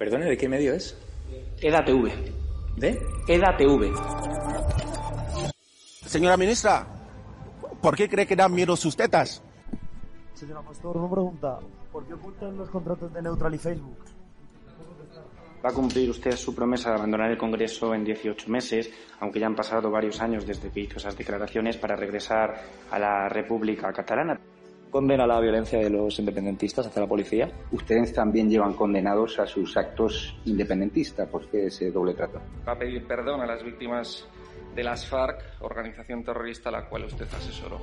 Perdone, ¿de qué medio es? EDATV. ¿De? EDATV. Señora ministra, ¿por qué cree que dan miedo sus tetas? Señora Pastor, una pregunta. ¿Por qué ocultan los contratos de Neutral y Facebook? Va a cumplir usted su promesa de abandonar el Congreso en 18 meses, aunque ya han pasado varios años desde que hizo esas declaraciones para regresar a la República Catalana. Condena la violencia de los independentistas hacia la policía. Ustedes también llevan condenados a sus actos independentistas. ¿Por qué ese doble trato? Va a pedir perdón a las víctimas de las FARC, organización terrorista a la cual usted asesoró.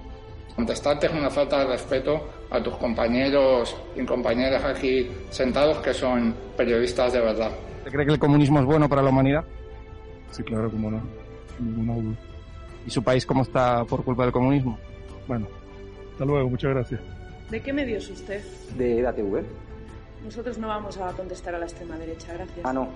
Contestarte es una falta de respeto a tus compañeros y compañeras aquí sentados que son periodistas de verdad. ¿Usted cree que el comunismo es bueno para la humanidad? Sí, claro, como no. Ninguna duda. ¿Y su país cómo está por culpa del comunismo? Bueno, hasta luego, muchas gracias. ¿De qué medio es usted? De EDATV. Nosotros no vamos a contestar a la extrema derecha, gracias. Ah, no.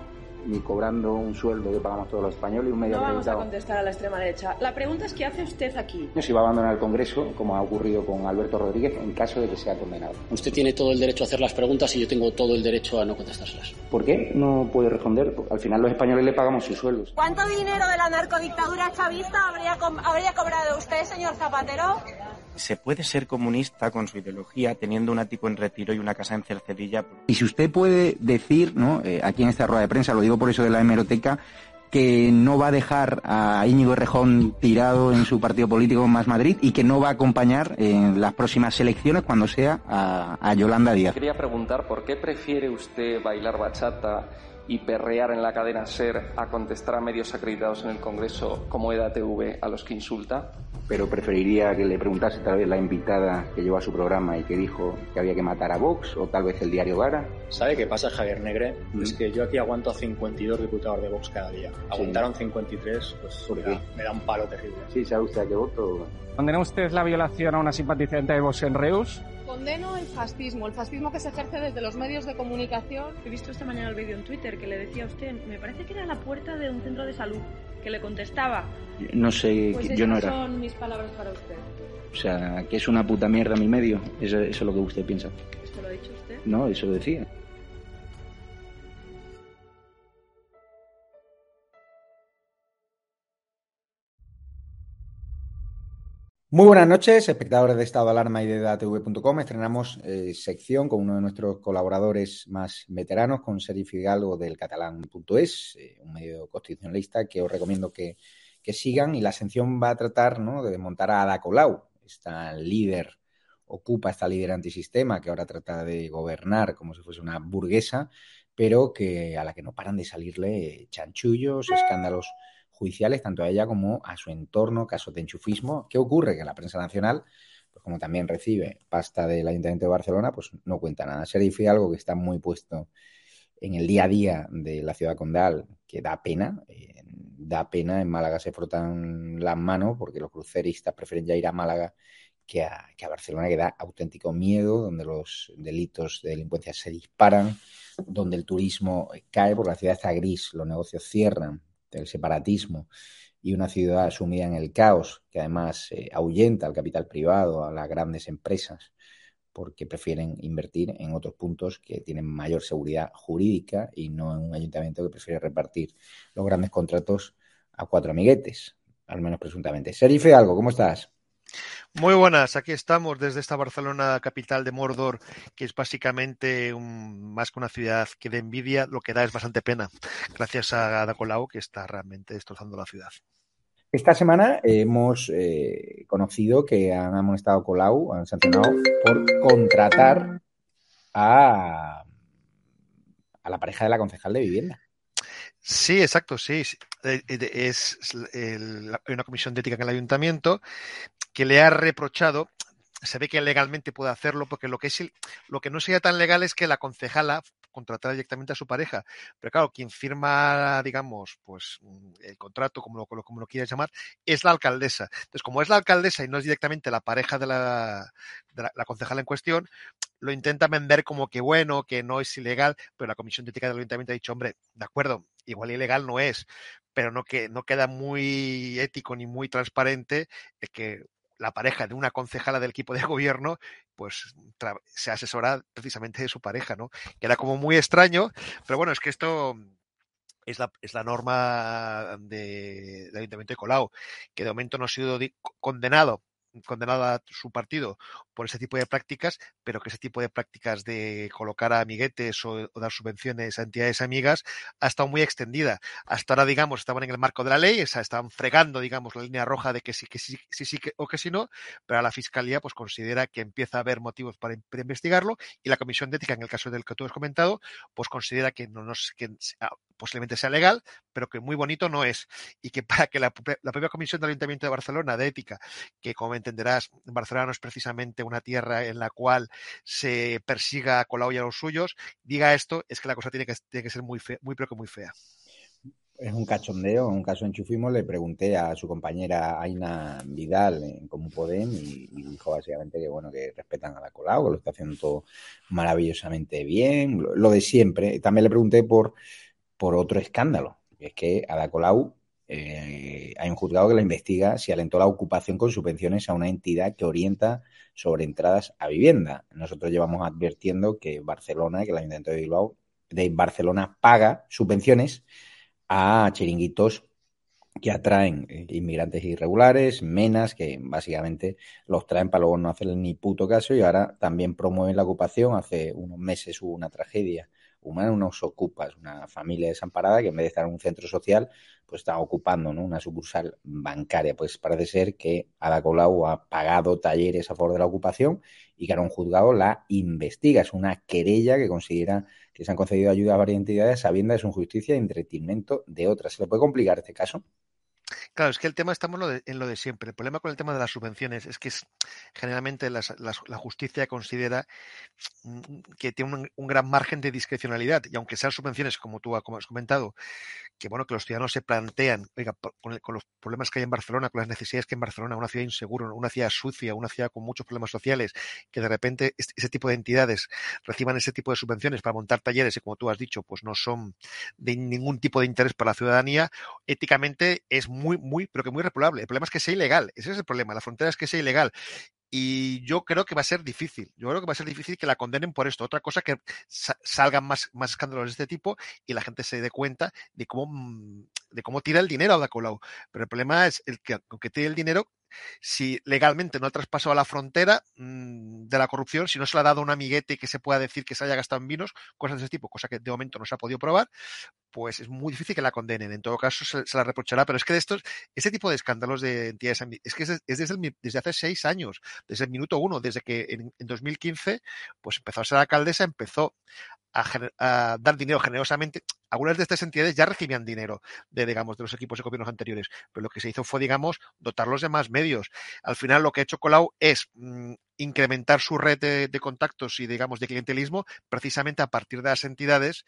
Ni cobrando un sueldo que pagamos todos los españoles y un medio No vamos a contestar a la extrema derecha. La pregunta es ¿qué hace usted aquí? Si va a abandonar el Congreso, como ha ocurrido con Alberto Rodríguez, en caso de que sea condenado. Usted tiene todo el derecho a hacer las preguntas y yo tengo todo el derecho a no contestárselas. ¿Por qué no puede responder? Al final los españoles le pagamos sus sueldos. ¿Cuánto dinero de la narcodictadura chavista habría, com- habría cobrado usted, señor Zapatero? ¿Se puede ser comunista con su ideología teniendo un ático en retiro y una casa en Cercedilla? Y si usted puede decir, ¿no? Eh, aquí en esta rueda de prensa, lo digo por eso de la hemeroteca, que no va a dejar a Íñigo Errejón tirado en su partido político Más Madrid y que no va a acompañar en las próximas elecciones cuando sea a, a Yolanda Díaz. Quería preguntar por qué prefiere usted bailar bachata y perrear en la cadena SER a contestar a medios acreditados en el Congreso como EDATV a los que insulta. Pero preferiría que le preguntase tal vez la invitada que llevó a su programa y que dijo que había que matar a Vox o tal vez el diario Gara. ¿Sabe qué pasa, Javier Negre? Mm. Es que yo aquí aguanto a 52 diputados de Vox cada día. Aguantaron 53, pues ¿Por me qué? da, me da un palo terrible. Sí, ¿sabe usted a qué voto? ¿Condena usted la violación a una simpatizante de Vox en Reus? Condeno el fascismo, el fascismo que se ejerce desde los medios de comunicación. He visto esta mañana el vídeo en Twitter que le decía a usted, me parece que era la puerta de un centro de salud, que le contestaba. No sé, Pues esas yo no era. son mis palabras para usted. O sea, que es una puta mierda mi medio. Eso, eso es lo que usted piensa. ¿Esto lo ha dicho usted? No, eso decía. Muy buenas noches, espectadores de Estado de Alarma y de DATV.com. Estrenamos eh, sección con uno de nuestros colaboradores más veteranos, con Serif Fidalgo del catalán.es, eh, un medio constitucionalista que os recomiendo que, que sigan. Y la sección va a tratar de montar a Ada Colau, esta líder, ocupa esta líder antisistema que ahora trata de gobernar como si fuese una burguesa, pero que a la que no paran de salirle chanchullos, escándalos judiciales, tanto a ella como a su entorno, casos de enchufismo. ¿Qué ocurre? Que la prensa nacional, pues como también recibe pasta del Ayuntamiento de Barcelona, pues no cuenta nada. Sheriff algo que está muy puesto en el día a día de la ciudad condal, que da pena. eh, da pena, en Málaga se frotan las manos porque los cruceristas prefieren ya ir a Málaga que a, que a Barcelona, que da auténtico miedo, donde los delitos de delincuencia se disparan, donde el turismo cae porque la ciudad está gris, los negocios cierran, el separatismo y una ciudad sumida en el caos que además eh, ahuyenta al capital privado, a las grandes empresas, porque prefieren invertir en otros puntos que tienen mayor seguridad jurídica y no en un ayuntamiento que prefiere repartir los grandes contratos a cuatro amiguetes, al menos presuntamente. Serife, algo, ¿cómo estás? Muy buenas, aquí estamos desde esta Barcelona, capital de Mordor, que es básicamente un- más que una ciudad que de envidia, lo que da es bastante pena, gracias a Ada Colau, que está realmente destrozando la ciudad. Esta semana hemos eh, conocido que han amonestado Colau, han sancionado por contratar a, a la pareja de la concejal de vivienda. Sí, exacto, sí. Eh, eh, Es el- hay una comisión de ética en el ayuntamiento que le ha reprochado. Se ve que legalmente puede hacerlo porque lo que es lo que no sería tan legal es que la concejala contratara directamente a su pareja. Pero claro, quien firma, digamos, pues el contrato, como lo, como lo- quieras llamar, es la alcaldesa. Entonces, como es la alcaldesa y no es directamente la pareja de la, de la, la concejala en cuestión, lo intenta vender como que bueno, que no es ilegal, pero la comisión de ética del ayuntamiento ha dicho, hombre, de acuerdo, igual ilegal no es, pero no, que, no queda muy ético ni muy transparente que la pareja de una concejala del equipo de gobierno, pues se asesora precisamente de su pareja, ¿no? Que era como muy extraño, pero bueno, es que esto es la, es la norma de, del Ayuntamiento de Colau, que de momento no ha sido condenado condenado a su partido por ese tipo de prácticas, pero que ese tipo de prácticas de colocar a amiguetes o, dar subvenciones a entidades amigas ha estado muy extendida. Hasta ahora, digamos, estaban en el marco de la ley, estaban fregando, digamos, la línea roja de que sí, que sí, sí, sí o que sí no, pero la Fiscalía pues considera que empieza a haber motivos para, investigarlo y la Comisión de Ética, en el caso del que tú has comentado, pues considera que no nos, que ah, posiblemente sea legal, pero que muy bonito no es. Y que para que la, la propia Comisión del Ayuntamiento de Barcelona de Ética, que como entenderás, Barcelona no es precisamente una tierra en la cual se persiga a Colau y a los suyos, diga esto, es que la cosa tiene que, tiene que ser muy, fea, muy, pero que muy fea. Es un cachondeo, en un caso enchufismo, le pregunté a su compañera Aina Vidal en Cómo Podem y, dijo básicamente que bueno, que respetan a la Colau, que lo está haciendo todo maravillosamente bien, lo, de siempre. También le pregunté por, por otro escándalo, es que Ada Colau eh, hay un juzgado que la investiga si alentó la ocupación con subvenciones a una entidad que orienta sobre entradas a vivienda. Nosotros llevamos advirtiendo que Barcelona, que el Ayuntamiento de Bilbao, de Barcelona paga subvenciones a chiringuitos que atraen eh, inmigrantes irregulares, menas, que básicamente los traen para luego no hacerle ni puto caso y ahora también promueven la ocupación. Hace unos meses hubo una tragedia humana, unos ocupas, una familia desamparada que en vez de estar en un centro social, pues está ocupando una sucursal bancaria. Pues parece ser que Ada Colau ha pagado talleres a favor de la ocupación y que ahora un juzgado la investiga. Es una querella que considera que se han concedido ayudas a varias entidades sabiendo de su injusticia y entretenimiento de otras. ¿Se le puede complicar este caso? Claro, es que el tema estamos en lo de siempre. El problema con el tema de las subvenciones es que es, generalmente la justicia considera mm, que tiene un, gran margen de discrecionalidad y aunque sean subvenciones, como tú has comentado, que bueno que los ciudadanos se plantean, oiga, con, los problemas que hay en Barcelona, con las necesidades que hay en Barcelona, una ciudad insegura, una ciudad sucia, una ciudad con muchos problemas sociales, que de repente ese tipo de entidades reciban ese tipo de subvenciones para montar talleres y como tú has dicho, pues no son de ningún tipo de interés para la ciudadanía, éticamente es muy, muy, pero que muy reprobable. El problema es que sea ilegal, ese es el problema, la frontera es que sea ilegal y yo creo que va a ser difícil. Yo creo que va a ser difícil que la condenen por esto. Otra cosa que salgan más, más escándalos de este tipo y la gente se dé cuenta de cómo, mm, de cómo tira el dinero a la. Pero el problema es el que aunque tire el dinero, si legalmente no ha traspasado la frontera mm, de la corrupción, si no se le ha dado un amiguete que se pueda decir que se haya gastado en vinos, cosas de ese tipo, cosa que de momento no se ha podido probar, pues es muy difícil que la condenen. En todo caso, se, la reprochará. Pero es que de estos, este tipo de escándalos de entidades, es que es, desde, desde, hace seis años, desde el minuto uno, desde que en, en 2015, pues empezó a ser alcaldesa, empezó a, dar dinero generosamente. Algunas de estas entidades ya recibían dinero de, digamos, de los equipos de gobiernos anteriores, pero lo que se hizo fue, digamos, dotarlos de más medios. Al final, lo que ha hecho Colau es mm, incrementar su red de, contactos y, digamos, de clientelismo precisamente a partir de las entidades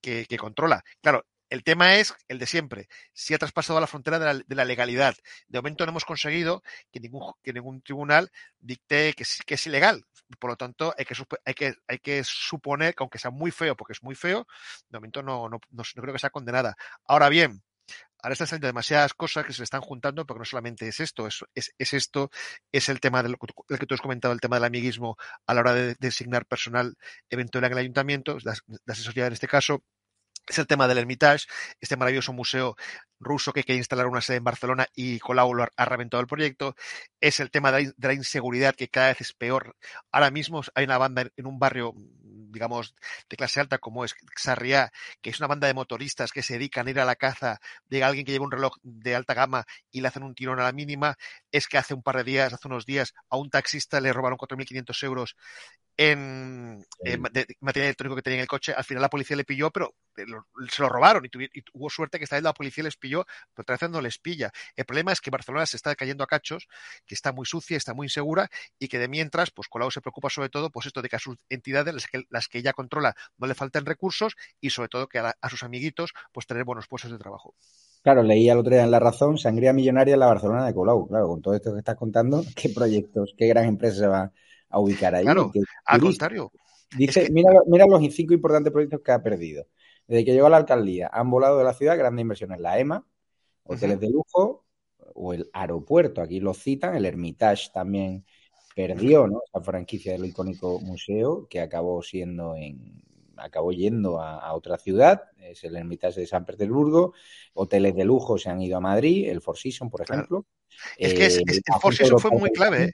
que, controla. Claro, el tema es el de siempre. Si ha traspasado la frontera de la, legalidad. De momento no hemos conseguido que ningún, que ningún tribunal dicte que, que es ilegal. Por lo tanto, hay que, hay, que, hay que suponer que aunque sea muy feo, porque es muy feo, de momento no, no, no, creo que sea condenada. Ahora bien, ahora están saliendo demasiadas cosas que se están juntando, porque no solamente es esto, es, es, esto, es el tema del, que tú has comentado, el tema del amiguismo a la hora de, designar personal eventual en el ayuntamiento, la, asesoría en este caso, es el tema del Hermitage, este maravilloso museo ruso que quiere instalar una sede en Barcelona y Colau ha reventado el proyecto. Es el tema de la, inseguridad que cada vez es peor. Ahora mismo hay una banda en un barrio, digamos, de clase alta como es Sarriá, que es una banda de motoristas que se dedican a ir a la caza de alguien que lleva un reloj de alta gama y le hacen un tirón a la mínima. Es que hace un par de días, hace unos días, a un taxista le robaron 4.500 euros en, material electrónico que tenía en el coche. Al final la policía le pilló, pero eh, se lo robaron y, tuvo suerte que esta vez la policía les pilló, pero otra vez no les pilla. El problema es que Barcelona se está cayendo a cachos, que está muy sucia, está muy insegura y que de mientras, pues Colau se preocupa sobre todo, pues esto de que a sus entidades, las que, las que ella controla, no le falten recursos y sobre todo que a, sus amiguitos, pues tener buenos puestos de trabajo. Claro, leí al otro día en La Razón, sangría millonaria en la Barcelona de Colau. Claro, con todo esto que estás contando, ¿qué proyectos, qué gran empresa se va a ubicar ahí. Claro, al contrario. Dice, mira, mira los cinco importantes proyectos que ha perdido. Desde que llegó a la alcaldía, han volado de la ciudad grandes inversiones. La EMA, hoteles de lujo, o el aeropuerto. Aquí lo citan, el Hermitage también perdió, ¿no? Esa franquicia del icónico museo que acabó siendo en acabó yendo a, a, otra ciudad, es el Hermitage de San Petersburgo, hoteles de lujo se han ido a Madrid, el Four Seasons, por ejemplo. Claro. Es que es, es, el Four Seasons fue muy clave, ¿eh?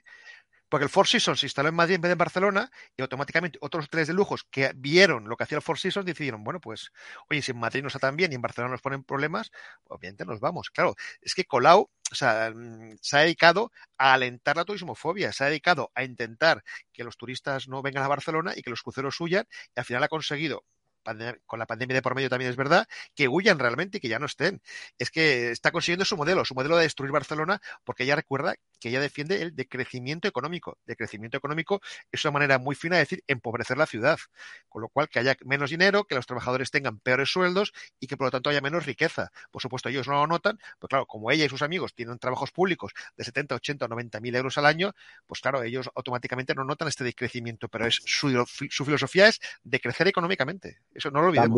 Porque el Four Seasons se instaló en Madrid en vez de en Barcelona y automáticamente otros hoteles de lujos que vieron lo que hacía el Four Seasons decidieron, bueno, pues, oye, si en Madrid nos está tan bien y en Barcelona nos ponen problemas, obviamente nos vamos. Claro, es que Colau o sea, se ha dedicado a alentar la turismofobia, se ha dedicado a intentar que los turistas no vengan a Barcelona y que los cruceros huyan y al final ha conseguido con la pandemia de por medio también es verdad, que huyan realmente y que ya no estén. Es que está consiguiendo su modelo, su modelo de destruir Barcelona, porque ella recuerda que ella defiende el decrecimiento económico. Decrecimiento económico es una manera muy fina de decir empobrecer la ciudad, con lo cual que haya menos dinero, que los trabajadores tengan peores sueldos y que por lo tanto haya menos riqueza. Por supuesto, ellos no lo notan, pero claro, como ella y sus amigos tienen trabajos públicos de 70, 80 o 90 mil euros al año, pues claro, ellos automáticamente no notan este decrecimiento, pero es su, filosofía es decrecer económicamente. Eso no lo olvidemos.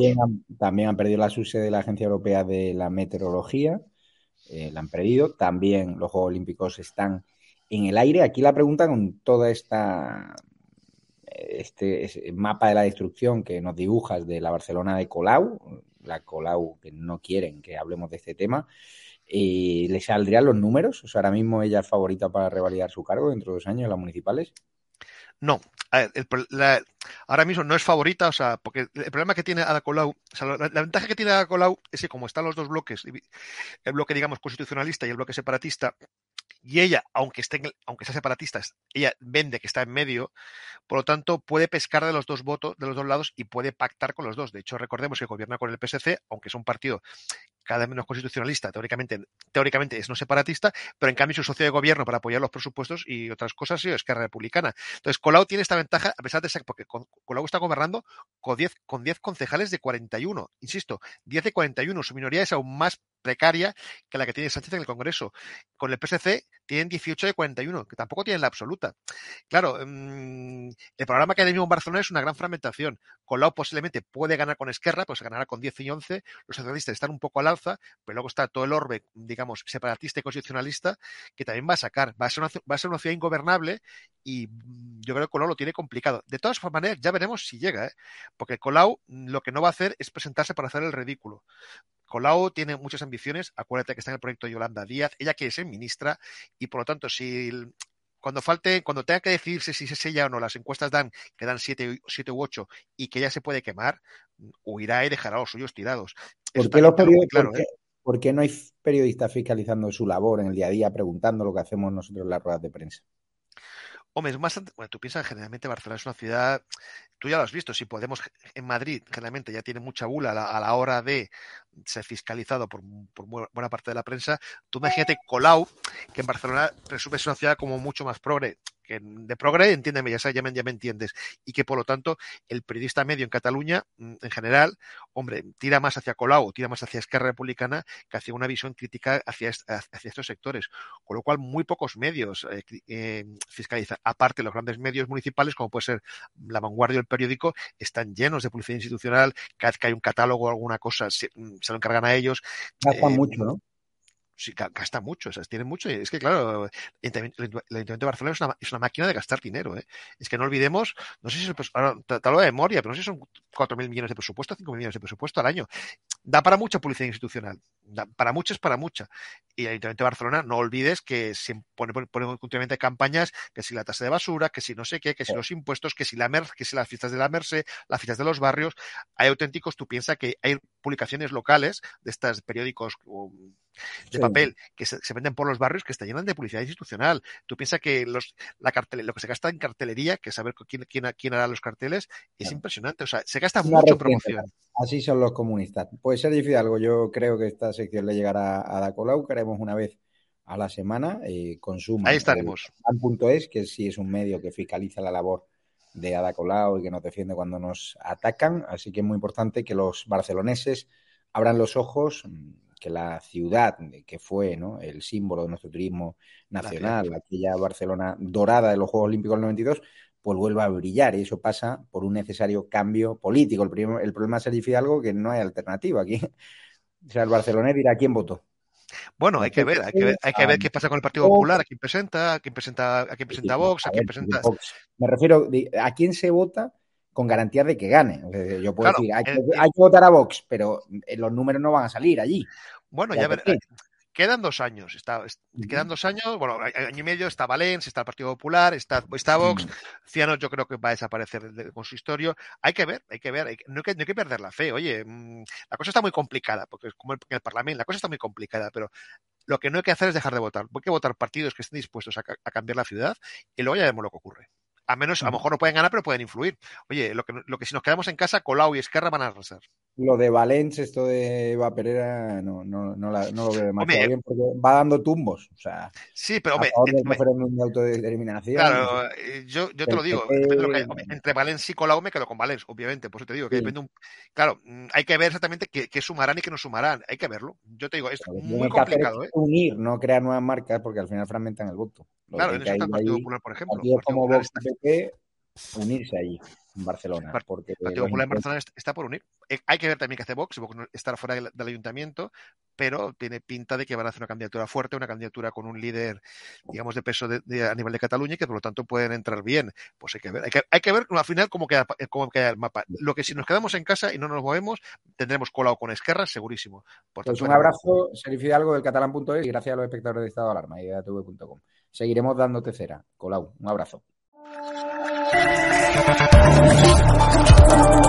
También han, perdido la subsede de la Agencia Europea de la Meteorología, eh, la han perdido. También los Juegos Olímpicos están en el aire. Aquí la pregunta con toda esta este, este, mapa de la destrucción que nos dibujas de la Barcelona de Colau, la Colau que no quieren que hablemos de este tema, eh, ¿le saldrían los números? O sea, ahora mismo ella es favorita para revalidar su cargo dentro de dos años en las municipales. No, el, ahora mismo no es favorita, o sea, porque el problema que tiene Ada Colau, o sea, la, la, ventaja que tiene Ada Colau es que como están los dos bloques, el bloque, digamos, constitucionalista y el bloque separatista, y ella, aunque esté, aunque sea separatista, ella vende que está en medio, por lo tanto puede pescar de los dos votos, de los dos lados y puede pactar con los dos. De hecho, recordemos que gobierna con el PSC, aunque es un partido cada menos constitucionalista, teóricamente, teóricamente es no separatista, pero en cambio su socio de gobierno para apoyar los presupuestos y otras cosas sí, es que es republicana. Entonces, Colau tiene esta ventaja, a pesar de ser, porque Colau está gobernando con 10, con 10 concejales de 41, insisto, 10 de 41, su minoría es aún más precaria que la que tiene Sánchez en el Congreso. Con el PSC tienen 18 de 41, que tampoco tienen la absoluta. Claro, mmm, el programa que hay mismo en Barcelona es una gran fragmentación. Colau posiblemente puede ganar con Esquerra, pues ganará con 10 y 11. Los socialistas están un poco al alza, pero luego está todo el orbe, digamos, separatista y constitucionalista, que también va a sacar. Va a ser una, va a ser una ciudad ingobernable y yo creo que Colau lo tiene complicado. De todas maneras, ya veremos si llega, ¿eh? porque Colau lo que no va a hacer es presentarse para hacer el ridículo. Colau tiene muchas ambiciones, acuérdate que está en el proyecto Yolanda Díaz, ella quiere ser ministra y por lo tanto si cuando falte, cuando tenga que decidirse si es ella o no, las encuestas dan que dan siete, siete u ocho y que ella se puede quemar, huirá y dejará a los suyos tirados. ¿Por qué, los periodistas, claro, ¿por, qué, ¿eh? ¿Por qué no hay periodistas fiscalizando su labor en el día a día, preguntando lo que hacemos nosotros en las ruedas de prensa? Hombre, es bastante. Bueno, tú piensas generalmente Barcelona es una ciudad. Tú ya lo has visto. Si Podemos en Madrid, generalmente ya tiene mucha bula a la, hora de ser fiscalizado por, por, buena parte de la prensa. Tú imagínate Colau, que en Barcelona presume es una ciudad como mucho más progre que de progre, entiéndeme, ya, ya, me, ya me entiendes, y que por lo tanto el periodista medio en Cataluña, en general, hombre, tira más hacia Colau, tira más hacia Esquerra Republicana que hacia una visión crítica hacia, hacia estos sectores, con lo cual muy pocos medios eh, eh, fiscalizan, aparte los grandes medios municipales, como puede ser La Vanguardia o el periódico, están llenos de publicidad institucional, cada vez que hay un catálogo o alguna cosa, se, se lo encargan a ellos. Gasta eh, mucho, ¿no? Sí, gasta mucho, o sea, tiene mucho. Es que, claro, el Ayuntamiento de Barcelona es una, es una, máquina de gastar dinero. ¿eh? Es que no olvidemos, no sé si es, ahora te, te hablo de memoria, pero no sé si son 4.000 millones de presupuesto, 5.000 millones de presupuesto al año. Da para mucha publicidad institucional. Da, para mucho es para mucha. Y el Ayuntamiento de Barcelona, no olvides que se pone, pone, continuamente campañas, que si la tasa de basura, que si no sé qué, que si los impuestos, que si la MER, que si las fiestas de la Merced, las fiestas de los barrios. Hay auténticos, tú piensas que hay publicaciones locales de estos periódicos de papel que se, se, venden por los barrios que están llenas de publicidad institucional. Tú piensas que los, la cartel, lo que se gasta en cartelería, que saber quién, quién, quién hará los carteles, es impresionante. O sea, se gasta Una mucho en promoción. Así son los comunistas. Pues ser Fidalgo, yo creo que esta sección le llegará a Da Colau, que haremos una vez a la semana. Eh, consuma. Ahí estaremos. punto es que sí es un medio que fiscaliza la labor de Ada Colau y que nos defiende cuando nos atacan. Así que es muy importante que los barceloneses abran los ojos, que la ciudad que fue ¿no? el símbolo de nuestro turismo nacional, aquella Barcelona dorada de los Juegos Olímpicos del 92, pues vuelva a brillar. Y eso pasa por un necesario cambio político. El, primer, el problema es el Fidalgo que no hay alternativa aquí. O sea, el barcelonés dirá quién votó. Bueno, hay que ver, hay que ver, hay que ver qué pasa con el Partido Popular, a quién presenta, a quién presenta, a quién presenta Vox, a quién presenta. Me refiero a quién se vota con garantía de que gane. Yo puedo decir, hay que, hay que, votar a Vox, pero los números no van a salir allí. Bueno, ya, ver, quedan dos años. Está, Quedan dos años, bueno, año y medio está Valens, está el Partido Popular, está, está Vox. Cianos yo creo que va a desaparecer del consistorio. Hay que ver, hay que ver, no, hay que, no, hay que, perder la fe. Oye, mm, la cosa está muy complicada, porque es como el Parlamento, la cosa está muy complicada, pero lo que no hay que hacer es dejar de votar. Hay que votar partidos que estén dispuestos a, a cambiar la ciudad y luego ya vemos lo que ocurre. A menos, a lo mejor no pueden ganar, pero pueden influir. Oye, lo que, lo que si nos quedamos en casa, Colau y Esquerra van a arrasar. Lo de Valencia, esto de Eva Pereira, no, no, no, la, no lo veo demasiado bien porque va dando tumbos. O sea, sí, pero hombre. De autodeterminación. Claro, eh, yo, yo te lo digo. entre Valencia y Colau me quedo con Valencia, obviamente. Por eso te digo que depende un. Claro, mm, hay que ver exactamente qué, qué, sumarán y qué no sumarán. Hay que verlo. Yo te digo, es muy complicado. ¿eh? Unir, no crear nuevas marcas porque al final fragmentan el voto. Claro, en eso está el Partido Popular, por ejemplo. como Vox, unirse allí en Barcelona. Porque el Partido Popular en Barcelona está por unir. Eh, hay que ver también qué hace Vox. Vox estará fuera del, ayuntamiento, pero tiene pinta de que van a hacer una candidatura fuerte, una candidatura con un líder, digamos, de peso de, a nivel de Cataluña y que por lo tanto pueden entrar bien. Pues hay que ver. Hay que, hay que ver al final cómo queda, cómo queda el mapa. Lo que si nos quedamos en casa y no nos movemos, tendremos colado con Esquerra, segurísimo. Por pues un abrazo, Serif Hidalgo del catalán.es y gracias a los espectadores de Estado de Alarma y de ATV.com. Seguiremos dándote cera. Colau, un abrazo. Thank you.